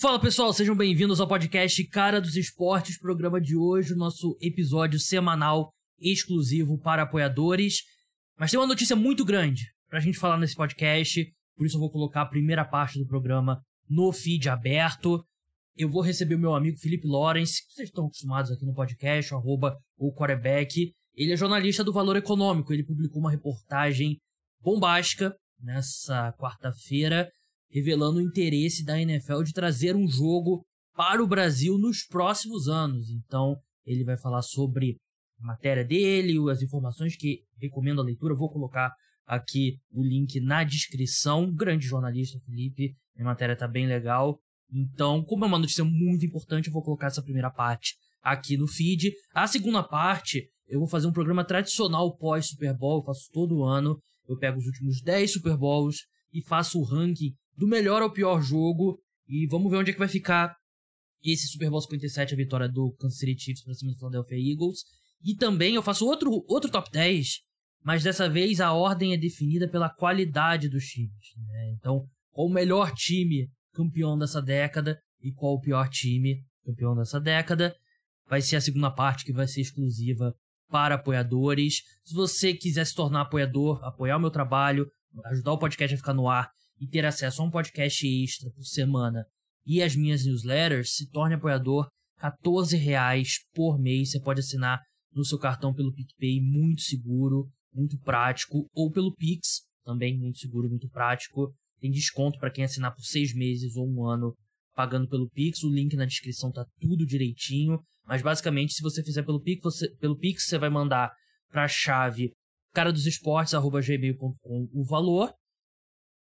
Fala pessoal, sejam bem-vindos ao podcast Cara dos Esportes, programa de hoje, nosso episódio semanal exclusivo para apoiadores. Mas tem uma notícia muito grande pra gente falar nesse podcast, por isso eu vou colocar a primeira parte do programa no feed aberto. Eu vou receber o meu amigo Felipe Lawrence, que vocês estão acostumados aqui no podcast, arroba o quarterback. Ele é jornalista do Valor Econômico, ele publicou uma reportagem bombástica nessa quarta-feira revelando o interesse da NFL de trazer um jogo para o Brasil nos próximos anos. Então, ele vai falar sobre a matéria dele, as informações que recomendo a leitura. Vou colocar aqui o link na descrição. Grande jornalista, Felipe. A matéria tá bem legal. Então, como é uma notícia muito importante, eu vou colocar essa primeira parte aqui no feed. A segunda parte, eu vou fazer um programa tradicional pós-Super Bowl. Eu faço todo ano. Eu pego os últimos 10 Super Bowls e faço o ranking do melhor ao pior jogo. E vamos ver onde é que vai ficar esse Super Bowl 57, a vitória do Kansas City Chiefs para cima do Philadelphia Eagles. E também eu faço outro, outro top 10, mas dessa vez a ordem é definida pela qualidade dos times. Né? Então, qual o melhor time campeão dessa década e qual o pior time campeão dessa década. Vai ser a segunda parte que vai ser exclusiva para apoiadores. Se você quiser se tornar apoiador, apoiar o meu trabalho, ajudar o podcast a ficar no ar, e ter acesso a um podcast extra por semana e as minhas newsletters, se torne apoiador. 14 reais por mês você pode assinar no seu cartão pelo PicPay, muito seguro, muito prático, ou pelo Pix, também muito seguro, muito prático. Tem desconto para quem assinar por seis meses ou um ano pagando pelo Pix. O link na descrição tá tudo direitinho. Mas basicamente, se você fizer pelo Pix, você, pelo Pix, você vai mandar para a chave cara dos esportes@gmail.com o valor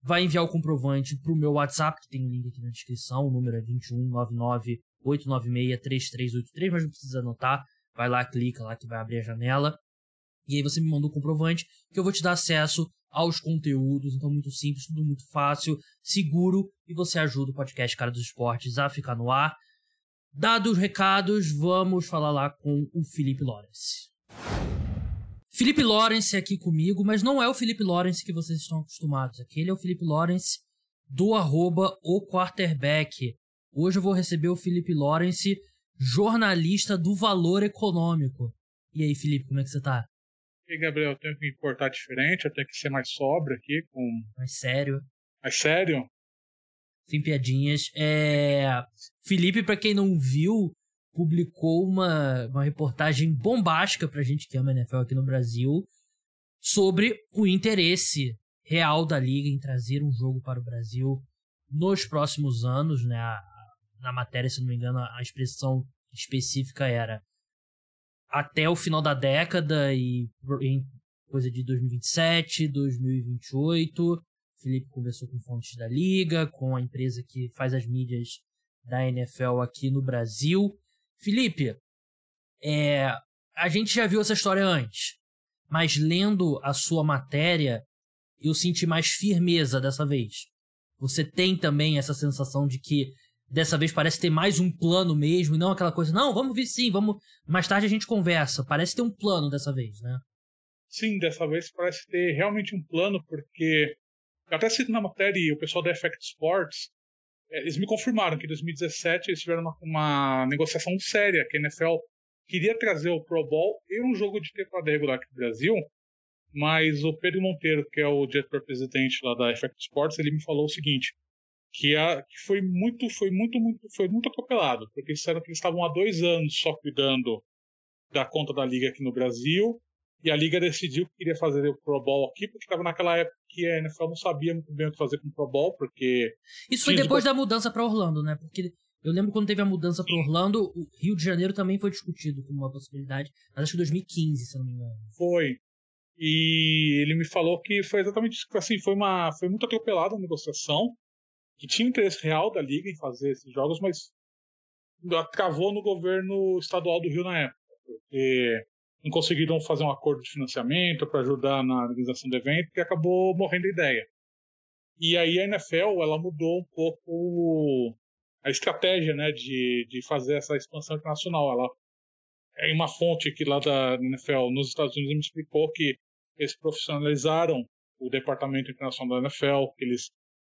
vai enviar o comprovante pro meu WhatsApp, que tem o um link aqui na descrição, o número é 21998963383, mas não precisa anotar, vai lá, clica lá que vai abrir a janela, e aí você me manda o comprovante, que eu vou te dar acesso aos conteúdos, então muito simples, tudo muito fácil, seguro, e você ajuda o podcast Cara dos Esportes a ficar no ar. Dados os recados, vamos falar lá com o Felipe Lawrence. Felipe Lawrence aqui comigo, mas não é o Felipe Lawrence que vocês estão acostumados. Aquele é o Felipe Lawrence do arroba o quarterback. Hoje eu vou receber o Felipe Lawrence, jornalista do Valor Econômico. E aí, Felipe, como é que você tá? E aí, Gabriel, eu tenho que me importar diferente, eu tenho que ser mais sóbrio aqui, com... Mais sério. Mais sério? Sem piadinhas. É... Felipe, para quem não viu, publicou uma, uma reportagem bombástica pra gente que ama NFL aqui no Brasil sobre o interesse real da liga em trazer um jogo para o Brasil nos próximos anos, né? na matéria, se não me engano, a expressão específica era até o final da década e em coisa de 2027, 2028. Felipe conversou com fontes da liga, com a empresa que faz as mídias da NFL aqui no Brasil. Felipe, é, a gente já viu essa história antes, mas lendo a sua matéria, eu senti mais firmeza dessa vez. Você tem também essa sensação de que dessa vez parece ter mais um plano mesmo, e não aquela coisa, não, vamos ver sim, vamos. Mais tarde a gente conversa. Parece ter um plano dessa vez, né? Sim, dessa vez parece ter realmente um plano, porque. Eu até cito na matéria, e o pessoal da Effect Sports eles me confirmaram que em 2017 eles tiveram uma, uma negociação séria, que a NFL queria trazer o Pro Bowl e um jogo de temporada regular aqui no Brasil, mas o Pedro Monteiro, que é o diretor-presidente lá da Effect Sports, ele me falou o seguinte, que, a, que foi muito, foi muito, muito, foi muito atropelado, porque disseram que eles estavam há dois anos só cuidando da conta da liga aqui no Brasil e a liga decidiu que queria fazer o Pro Bowl aqui, porque estava naquela época que a NFL não sabia muito bem o que fazer com o Pro Bowl, porque. Isso foi depois da mudança para Orlando, né? Porque eu lembro quando teve a mudança para Orlando, o Rio de Janeiro também foi discutido como uma possibilidade, mas acho que 2015, se não me engano. Foi. E ele me falou que foi exatamente isso, assim, foi uma foi muito atropelada a negociação, que tinha interesse real da liga em fazer esses jogos, mas travou no governo estadual do Rio na época, porque não conseguiram fazer um acordo de financiamento para ajudar na organização do evento, que acabou morrendo a ideia. E aí a NFL ela mudou um pouco a estratégia né, de, de fazer essa expansão internacional. Ela, em uma fonte aqui lá da NFL nos Estados Unidos me explicou que eles profissionalizaram o departamento internacional da NFL, que eles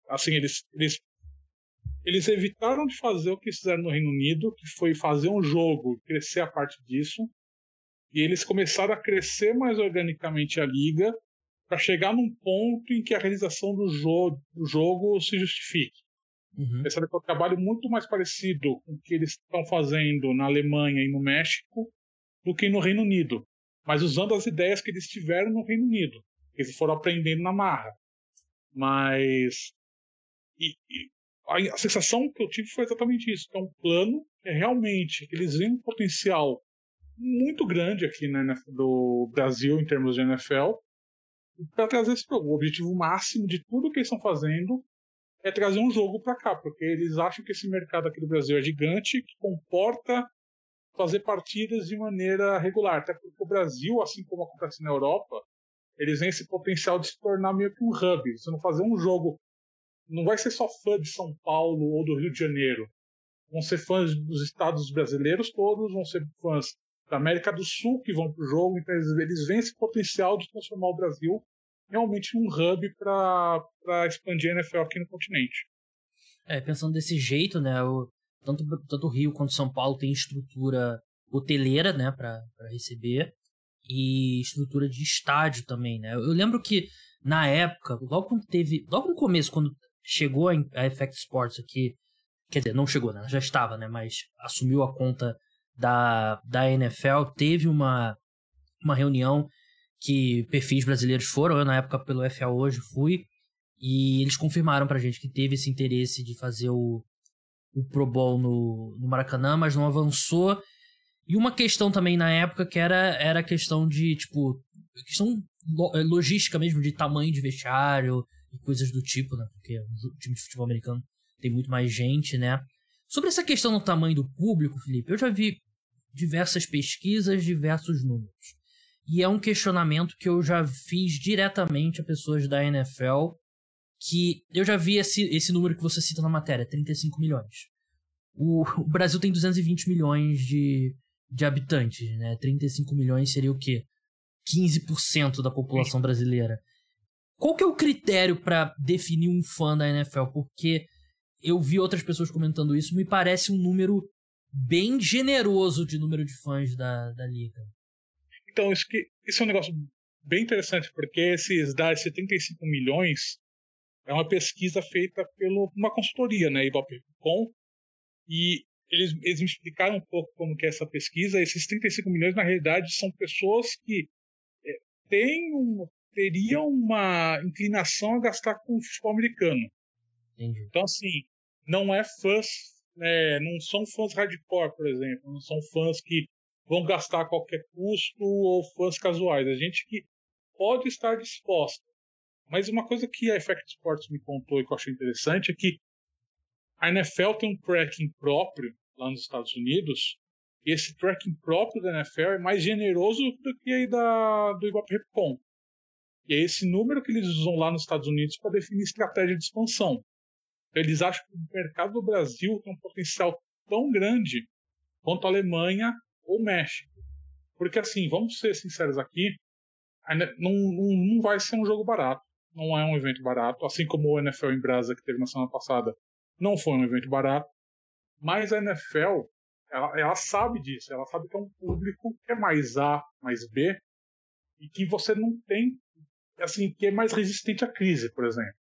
assim eles, eles eles evitaram de fazer o que fizeram no Reino Unido, que foi fazer um jogo, crescer a parte disso, e eles começaram a crescer mais organicamente a liga para chegar num ponto em que a realização do jogo, do jogo se justifique. Uhum. Esse é um trabalho muito mais parecido com o que eles estão fazendo na Alemanha e no México do que no Reino Unido, mas usando as ideias que eles tiveram no Reino Unido, que eles foram aprendendo na marra. Mas e, e a, sensação que eu tive foi exatamente isso, que é um plano que é realmente eles veem um potencial muito grande aqui né, do Brasil em termos de NFL para trazer esse jogo. O objetivo máximo de tudo que eles estão fazendo é trazer um jogo para cá, porque eles acham que esse mercado aqui do Brasil é gigante, que comporta fazer partidas de maneira regular. Até porque o Brasil, assim como acontece na Europa, eles têm esse potencial de se tornar meio que um hub. Você não fazer um jogo. Não vai ser só fã de São Paulo ou do Rio de Janeiro. Vão ser fãs dos estados brasileiros todos, vão ser fãs da América do Sul que vão para o jogo, então eles, eles veem esse potencial de transformar o Brasil realmente num hub para expandir a NFL aqui no continente. É, pensando desse jeito, né, o, tanto, tanto o Rio quanto São Paulo tem estrutura hoteleira, né, para receber, e estrutura de estádio também, né. Eu, eu, lembro que na época, logo quando teve, logo no começo, quando chegou a, a Effect Sports aqui, quer dizer, não chegou, né, já estava, né, mas assumiu a conta da, da NFL, teve uma, uma reunião que perfis brasileiros foram, eu na época pelo FA hoje fui, e eles confirmaram pra gente que teve esse interesse de fazer o, o Pro Bowl no, no Maracanã, mas não avançou. E uma questão também na época que era, era a questão de, tipo, questão eh, logística mesmo, de tamanho de vestiário e coisas do tipo, né? Porque o time de futebol americano tem muito mais gente, né? Sobre essa questão do tamanho do público, Felipe, eu já vi diversas pesquisas, diversos números. E é um questionamento que eu já fiz diretamente a pessoas da NFL, que eu já vi esse, esse número que você cita na matéria, 35 milhões. O, o Brasil tem 220 milhões de, de habitantes, né? 35 milhões seria o quê? 15% da população brasileira. Qual que é o critério para definir um fã da NFL? Porque eu vi outras pessoas comentando isso, me parece um número bem generoso de número de fãs da, da liga. Então, isso, que, isso é um negócio bem interessante, porque esses dados 75 milhões é uma pesquisa feita por uma consultoria, né, Ibope.com, e eles, eles me explicaram um pouco como que é essa pesquisa. Esses 35 milhões, na realidade, são pessoas que é, têm um, teriam uma inclinação a gastar com o futebol americano. Entendi. Então, assim, não é fãs, é, não são fãs hardcore, por exemplo, não são fãs que vão gastar a qualquer custo ou fãs casuais. A gente que pode estar disposta. Mas uma coisa que a Effect Sports me contou e que eu achei interessante é que a NFL tem um tracking próprio lá nos Estados Unidos. E esse tracking próprio da NFL é mais generoso do que aí da, do Ibope Repcom. E é esse número que eles usam lá nos Estados Unidos para definir estratégia de expansão. Eles acham que o mercado do Brasil tem um potencial tão grande quanto a Alemanha ou México. Porque assim, vamos ser sinceros aqui, não, não, não vai ser um jogo barato. Não é um evento barato. Assim como o NFL em Brasa que teve na semana passada, não foi um evento barato. Mas a NFL, ela, ela sabe disso. Ela sabe que é um público que é mais A, mais B, e que você não tem, assim, que é mais resistente à crise, por exemplo.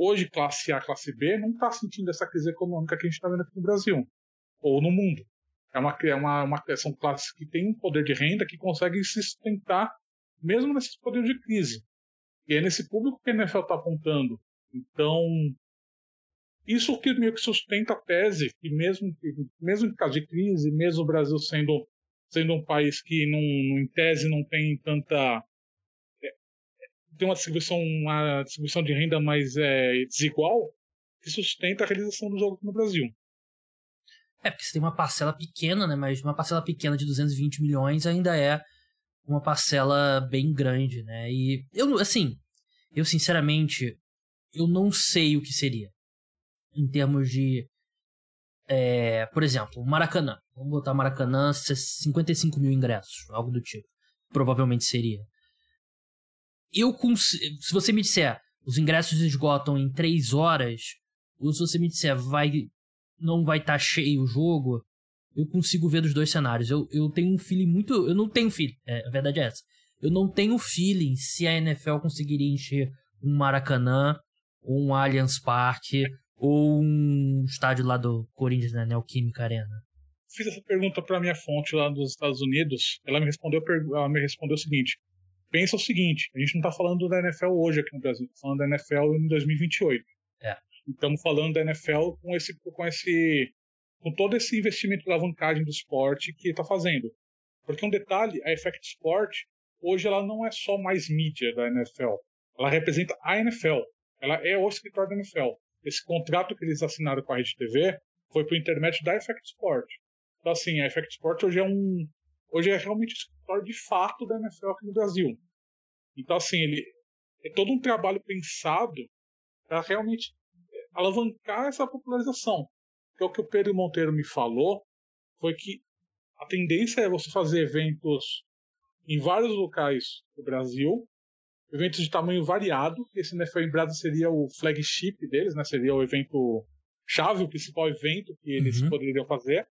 Hoje, classe A, classe B, não está sentindo essa crise econômica que a gente está vendo aqui no Brasil, ou no mundo. É uma, é uma, uma, são classes que têm um poder de renda que conseguem se sustentar mesmo nesses poderes de crise. E é nesse público que a NFL está apontando. Então, isso que meio que sustenta a tese que mesmo, mesmo em caso de crise, mesmo o Brasil sendo, sendo um país que não, em tese não tem tanta tem uma distribuição, uma distribuição de renda mais é, desigual, que sustenta a realização do jogo no Brasil. É, porque você tem uma parcela pequena, né? Mas uma parcela pequena de 220 milhões ainda é uma parcela bem grande, né? E eu, assim, eu sinceramente, eu não sei o que seria. Em termos de. É, por exemplo, Maracanã. Vamos botar Maracanã, 55 mil ingressos, algo do tipo. Provavelmente seria. Eu Se você me disser, os ingressos esgotam em 3 horas, ou se você me disser vai não vai estar tá cheio o jogo, eu consigo ver dos dois cenários. Eu, eu tenho um feeling muito. Eu não tenho feeling, é, a verdade é essa. Eu não tenho feeling se a NFL conseguiria encher um Maracanã, ou um Allianz Parque, ou um estádio lá do Corinthians, né? Neoquímica Arena. Fiz essa pergunta para minha fonte lá dos Estados Unidos. Ela me respondeu, ela me respondeu o seguinte: pensa o seguinte, a gente não está falando da NFL hoje aqui no Brasil, está falando da NFL em 2028. É. Estamos falando da NFL com esse, com esse, com todo esse investimento de alavancagem do esporte que está fazendo. Porque um detalhe, a Effect Sport hoje ela não é só mais mídia da NFL, ela representa a NFL, ela é o escritório da NFL. Esse contrato que eles assinaram com a Rede TV foi por intermédio da Effect Sport. Então assim, a Effect Sport hoje é um hoje é realmente o escritório de fato da NFL aqui no Brasil. Então, assim, ele é todo um trabalho pensado para realmente alavancar essa popularização. Porque o que o Pedro Monteiro me falou foi que a tendência é você fazer eventos em vários locais do Brasil, eventos de tamanho variado. Esse NFL em Brasil seria o flagship deles, né? Seria o evento chave, o principal evento que eles uhum. poderiam fazer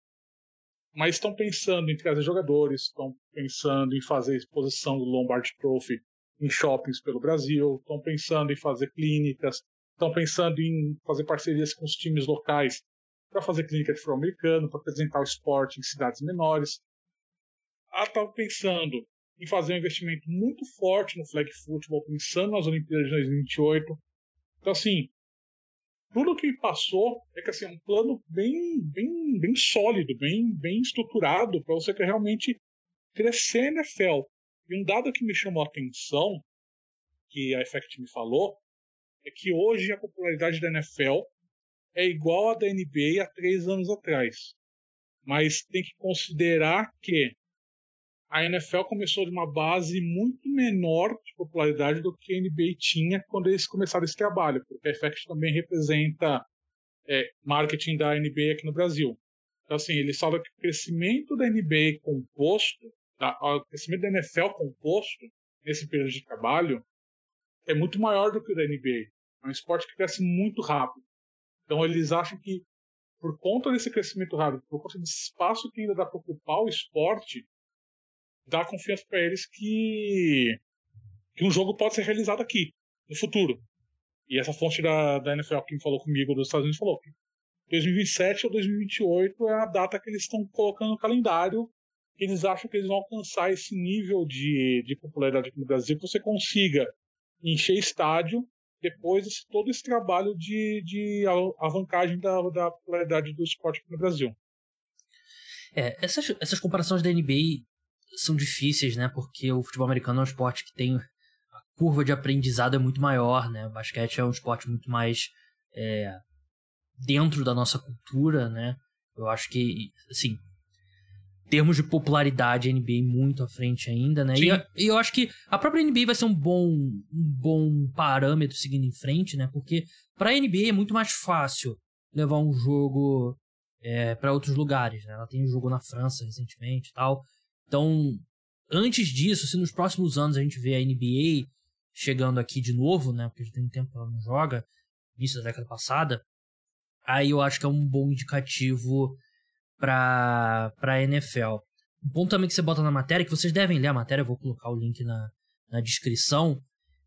mas estão pensando em trazer jogadores, estão pensando em fazer exposição do Lombard Trophy em shoppings pelo Brasil, estão pensando em fazer clínicas, estão pensando em fazer parcerias com os times locais para fazer clínica de futebol americano, para apresentar o esporte em cidades menores. Ela estava pensando em fazer um investimento muito forte no flag football, pensando nas Olimpíadas de 2028. Então, assim, tudo que passou é que assim, é um plano bem, bem, bem sólido, bem, bem estruturado para você que realmente crescer na NFL. E um dado que me chamou a atenção, que a Effect me falou, é que hoje a popularidade da NFL é igual à da NBA há três anos atrás. Mas tem que considerar que a NFL começou de uma base muito menor de popularidade do que a NBA tinha quando eles começaram esse trabalho, porque a FX também representa é, marketing da NBA aqui no Brasil. Então, assim, eles falam que o crescimento da NBA composto, tá, o crescimento da NFL composto nesse período de trabalho é muito maior do que o da NBA. É um esporte que cresce muito rápido. Então, eles acham que, por conta desse crescimento rápido, por conta desse espaço que ainda dá para ocupar o esporte, dá confiança para eles que, que um jogo pode ser realizado aqui, no futuro. E essa fonte da, da NFL que falou comigo dos Estados Unidos falou que 2027 ou 2028 é a data que eles estão colocando no calendário. Eles acham que eles vão alcançar esse nível de, de popularidade aqui no Brasil, que você consiga encher estádio depois de todo esse trabalho de, de alavancagem da, da popularidade do esporte aqui no Brasil. É, essas, essas comparações da NBA são difíceis, né? Porque o futebol americano é um esporte que tem a curva de aprendizado é muito maior, né? O basquete é um esporte muito mais é, dentro da nossa cultura, né? Eu acho que, assim, termos de popularidade, a NBA muito à frente ainda, né? E, e, eu acho que a própria NBA vai ser um bom, um bom parâmetro seguindo em frente, né? Porque para a NBA é muito mais fácil levar um jogo é, para outros lugares, né? Ela tem um jogo na França recentemente e tal. Então, antes disso, se nos próximos anos a gente vê a NBA chegando aqui de novo, né? Porque já tem tempo que ela não joga, início da década passada, aí eu acho que é um bom indicativo para a NFL. Um ponto também que você bota na matéria, que vocês devem ler a matéria, eu vou colocar o link na, na descrição,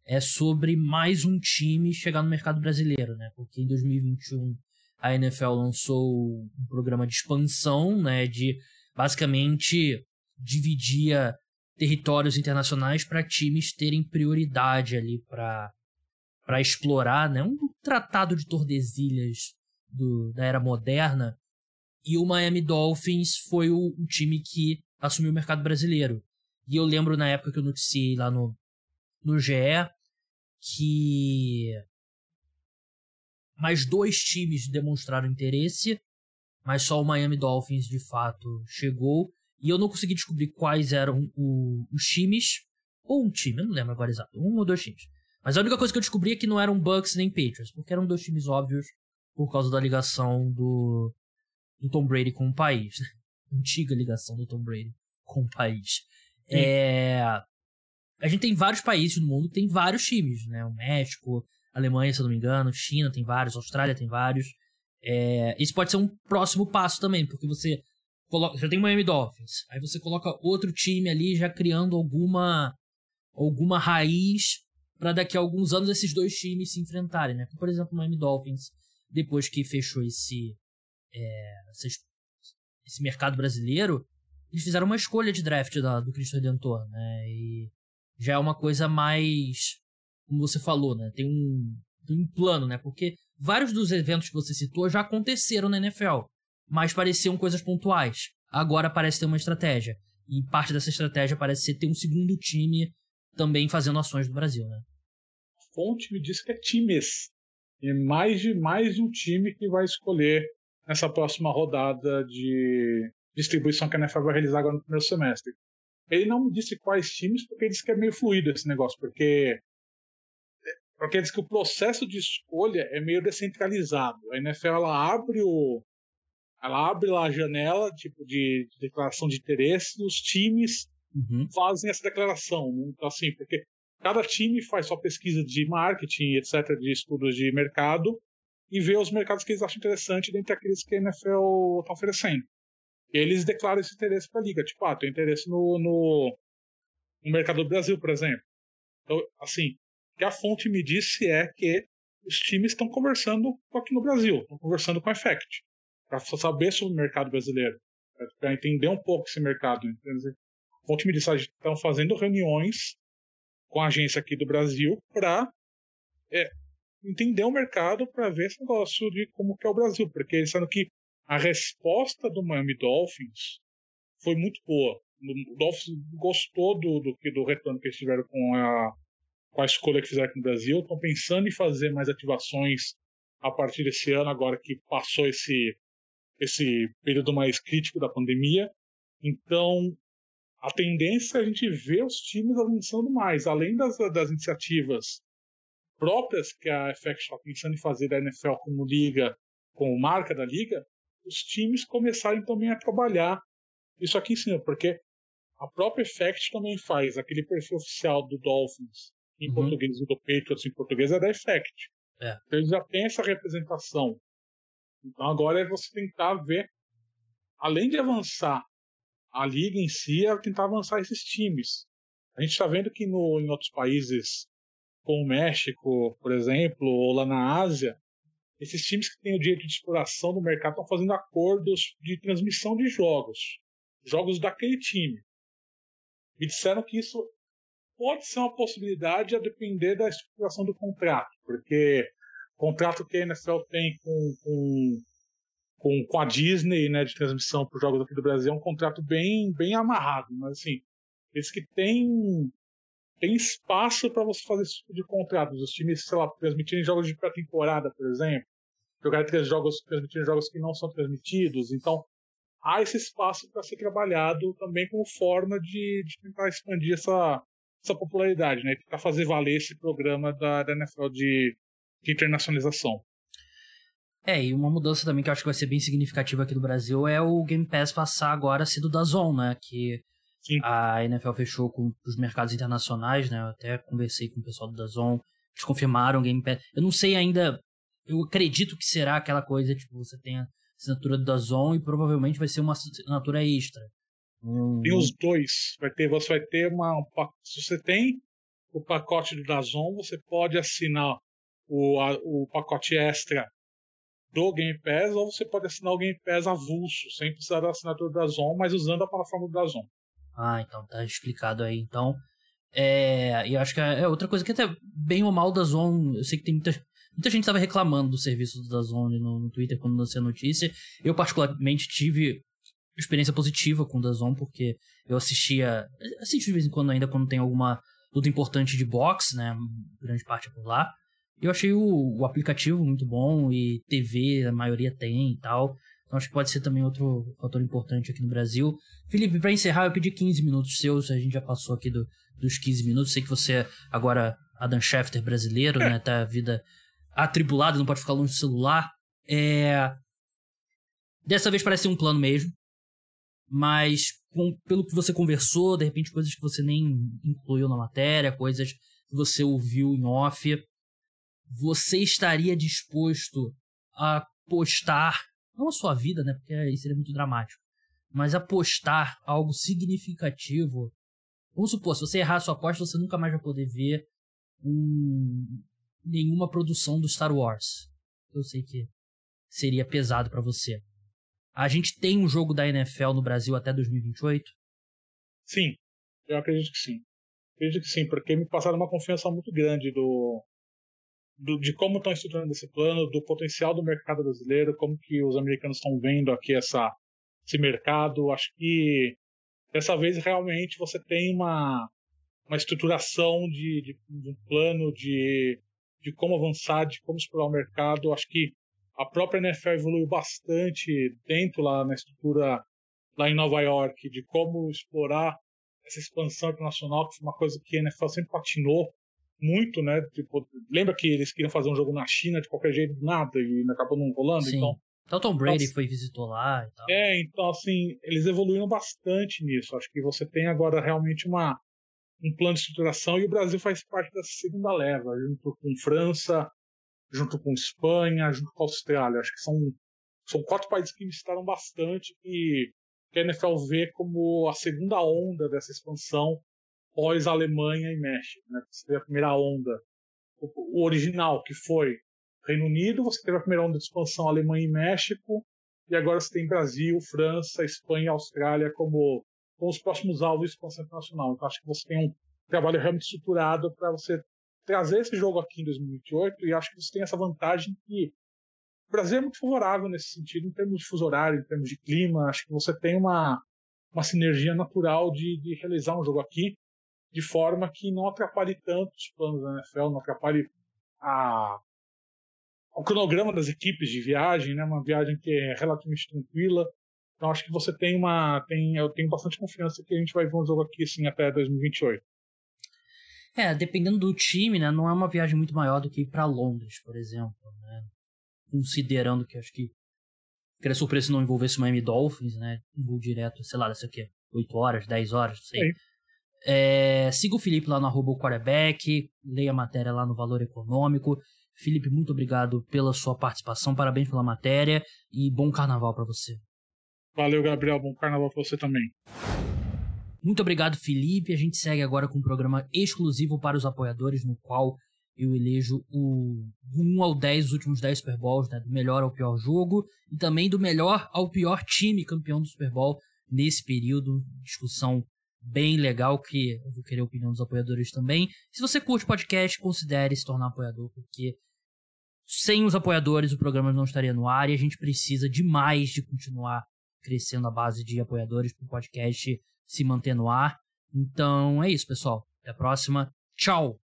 é sobre mais um time chegar no mercado brasileiro, né? Porque em 2021 a NFL lançou um programa de expansão, né? De basicamente dividia territórios internacionais para times terem prioridade ali para para explorar, né? Um tratado de Tordesilhas do, da era moderna. E o Miami Dolphins foi o, o, time que assumiu o mercado brasileiro. E eu lembro na época que eu noticiei lá no, no GE que mais dois times demonstraram interesse, mas só o Miami Dolphins de fato chegou. E eu não consegui descobrir quais eram o, os times. Ou um time, eu não lembro agora exato. Um ou dois times. Mas a única coisa que eu descobri é que não eram Bucks nem Patriots, porque eram dois times óbvios por causa da ligação do, do Tom Brady com o país. Né? Antiga ligação do Tom Brady com o país. É, a gente tem vários países no mundo que tem vários times, né? O México, Alemanha, se eu não me engano, China tem vários, Austrália tem vários. É, isso pode ser um próximo passo também, porque você coloca, já tem Miami Dolphins, aí você coloca outro time ali já criando alguma alguma raiz para daqui a alguns anos esses dois times se enfrentarem, né? Por exemplo, o Miami Dolphins, depois que fechou esse é, esse mercado brasileiro, eles fizeram uma escolha de draft da, do Cristo Redentor, né? E já é uma coisa mais, como você falou, né? Tem um, tem um plano, né? Porque vários dos eventos que você citou já aconteceram na NFL, mas pareciam coisas pontuais. Agora parece ter uma estratégia. E parte dessa estratégia parece ser ter um segundo time também fazendo ações no Brasil, né? A fonte me diz que é times. E mais de mais de um time que vai escolher nessa próxima rodada de distribuição que a NFL vai realizar agora no primeiro semestre. Ele não me disse quais times, porque ele disse que é meio fluido esse negócio, porque porque diz que o processo de escolha é meio descentralizado. A NFL ela abre o ela abre lá a janela tipo de, de declaração de interesse e os times uhum. fazem essa declaração. Então, assim, porque cada time faz sua pesquisa de marketing, etc, de estudos de mercado e vê os mercados que eles acham interessantes dentre aqueles que a NFL está oferecendo. E eles declaram esse interesse para a liga. Tipo, ah, tem interesse no, no, no mercado do Brasil, por exemplo. Então, assim, o que a fonte me disse é que os times estão conversando aqui no Brasil, estão conversando com a Effect, para saber sobre o mercado brasileiro, para entender um pouco esse mercado. A fonte me disse que estão fazendo reuniões com a agência aqui do Brasil para é, entender o mercado, para ver esse negócio de como que é o Brasil, porque eles sabem que a resposta do Miami Dolphins foi muito boa. O Dolphins gostou do, do, do retorno que eles tiveram com a, com a escolha que fizeram aqui no Brasil. Estão pensando em fazer mais ativações a partir desse ano, agora que passou esse, esse período mais crítico da pandemia. Então, a tendência é a gente ver os times avançando mais, além das, das iniciativas próprias que a FX está pensando em fazer da NFL como liga, como marca da liga, os times começarem também a trabalhar isso aqui em cima, porque a própria Effect também faz aquele perfil oficial do Dolphins em uhum. português e do Patriots em português é da Effect. É. Então eles já têm essa representação. Então agora é você tentar ver, além de avançar a liga em si, é tentar avançar esses times. A gente está vendo que no, em outros países, como o México, por exemplo, ou lá na Ásia, esses times que têm o direito de exploração no mercado estão fazendo acordos de transmissão de jogos, jogos daquele time. Me disseram que isso pode ser uma possibilidade a depender da estruturação do contrato, porque o contrato que a NFL tem com, com, com, com a Disney né, de transmissão para os jogos aqui do Brasil é um contrato bem, bem amarrado, mas assim, eles que têm tem espaço para você fazer esse tipo de contratos. Os times, sei lá, transmitirem jogos de pré-temporada, por exemplo, jogar três jogos, transmitirem jogos que não são transmitidos. Então, há esse espaço para ser trabalhado também como forma de, de tentar expandir essa, essa popularidade, né? Tentar fazer valer esse programa da, da NFL de, de internacionalização. É, e uma mudança também que eu acho que vai ser bem significativa aqui no Brasil é o Game Pass passar agora a ser do Dazon, né? Que Sim. A NFL fechou com os mercados internacionais, né? Eu até conversei com o pessoal do Dazon, eles confirmaram o Game Pass. Eu não sei ainda, eu acredito que será aquela coisa, tipo, você tem a assinatura do Dazon e provavelmente vai ser uma assinatura extra. Tem os dois. Vai ter, você vai ter uma. Se você tem o pacote do Dazon, você pode assinar o, a, o pacote extra do Game Pass, ou você pode assinar o Game Pass avulso, sem precisar da assinatura do Dazon, mas usando a plataforma do Dazon. Ah, então tá explicado aí. Então, é, eu acho que é, é outra coisa que até bem ou mal da Zone, eu sei que tem muita, muita gente estava reclamando do serviço da Zone no, no Twitter quando lancei a notícia. Eu particularmente tive experiência positiva com o Zone porque eu assistia, assisto de vez em quando ainda quando tem alguma luta importante de boxe, né, grande parte é por lá. Eu achei o, o aplicativo muito bom e TV a maioria tem e tal. Então acho que pode ser também outro fator importante aqui no Brasil. Felipe, para encerrar, eu pedi 15 minutos seus, a gente já passou aqui do, dos 15 minutos. Sei que você é agora Adam Schefter brasileiro, né? Tá a vida atribulada, não pode ficar longe do celular. É... Dessa vez parece um plano mesmo. Mas com, pelo que você conversou, de repente coisas que você nem incluiu na matéria, coisas que você ouviu em off. Você estaria disposto a apostar, não a sua vida, né, porque aí seria muito dramático, mas apostar algo significativo. Vamos supor, se você errar a sua aposta, você nunca mais vai poder ver um, nenhuma produção do Star Wars. Eu sei que seria pesado para você. A gente tem um jogo da NFL no Brasil até 2028? Sim, eu acredito que sim. Acredito que sim, porque me passaram uma confiança muito grande do, do, de como estão estruturando esse plano, do potencial do mercado brasileiro, como que os americanos estão vendo aqui essa, esse mercado. Acho que dessa vez realmente você tem uma, uma estruturação de, de, de um plano de, de como avançar, de como explorar o mercado. Acho que a própria NFL evoluiu bastante dentro lá na estrutura lá em Nova York de como explorar essa expansão internacional, que foi uma coisa que a NFL sempre patinou muito, né? Tipo, lembra que eles queriam fazer um jogo na China de qualquer jeito, nada, e acabou não rolando? Sim. Então, então Tom Brady então, foi visitou lá e tal. É, então assim, eles evoluíram bastante nisso. Acho que você tem agora realmente uma um plano de estruturação e o Brasil faz parte dessa segunda leva, junto com França, junto com Espanha, junto com Austrália. Acho que são, são quatro países que visitaram bastante e que a NFL vê como a segunda onda dessa expansão pós-Alemanha e México. Né? Você teve a primeira onda, o original, que foi Reino Unido, você teve a primeira onda de expansão Alemanha e México, e agora você tem Brasil, França, Espanha Austrália como, como os próximos alvos de expansão internacional. Então acho que você tem um trabalho realmente estruturado para você trazer esse jogo aqui em 2028 e acho que você tem essa vantagem que o Brasil é muito favorável nesse sentido, em termos de fuso horário, em termos de clima. Acho que você tem uma, uma sinergia natural de, de realizar um jogo aqui de forma que não atrapalhe tanto os planos da NFL, não atrapalhe a, o cronograma das equipes de viagem, né? Uma viagem que é relativamente tranquila. Então acho que você tem uma, tem, eu tenho bastante confiança que a gente vai ver um jogo aqui assim até 2028. É, dependendo do time, né, não é uma viagem muito maior do que ir para Londres, por exemplo, né? Considerando que acho que seria surpresa se não envolvesse o Miami Dolphins, né? Um voo direto, sei lá, dessa aqui, 8 horas, 10 horas, não sei. É, siga o Felipe lá no arroba quarterback, leia a matéria lá no Valor Econômico. Felipe, muito obrigado pela sua participação, parabéns pela matéria e bom carnaval para você. Valeu, Gabriel, bom carnaval para você também. Muito obrigado, Felipe. A gente segue agora com um programa exclusivo para os apoiadores, no qual eu elejo o 1 ao 10 dos últimos 10 Super Bowls, né, do melhor ao pior jogo, e também do melhor ao pior time campeão do Super Bowl nesse período. Discussão bem legal que eu vou querer a opinião dos apoiadores também. Se você curte podcast, considere se tornar apoiador, porque sem os apoiadores o programa não estaria no ar e a gente precisa demais de continuar crescendo a base de apoiadores para o podcast se manter no ar. Então é isso, pessoal. Até a próxima. Tchau!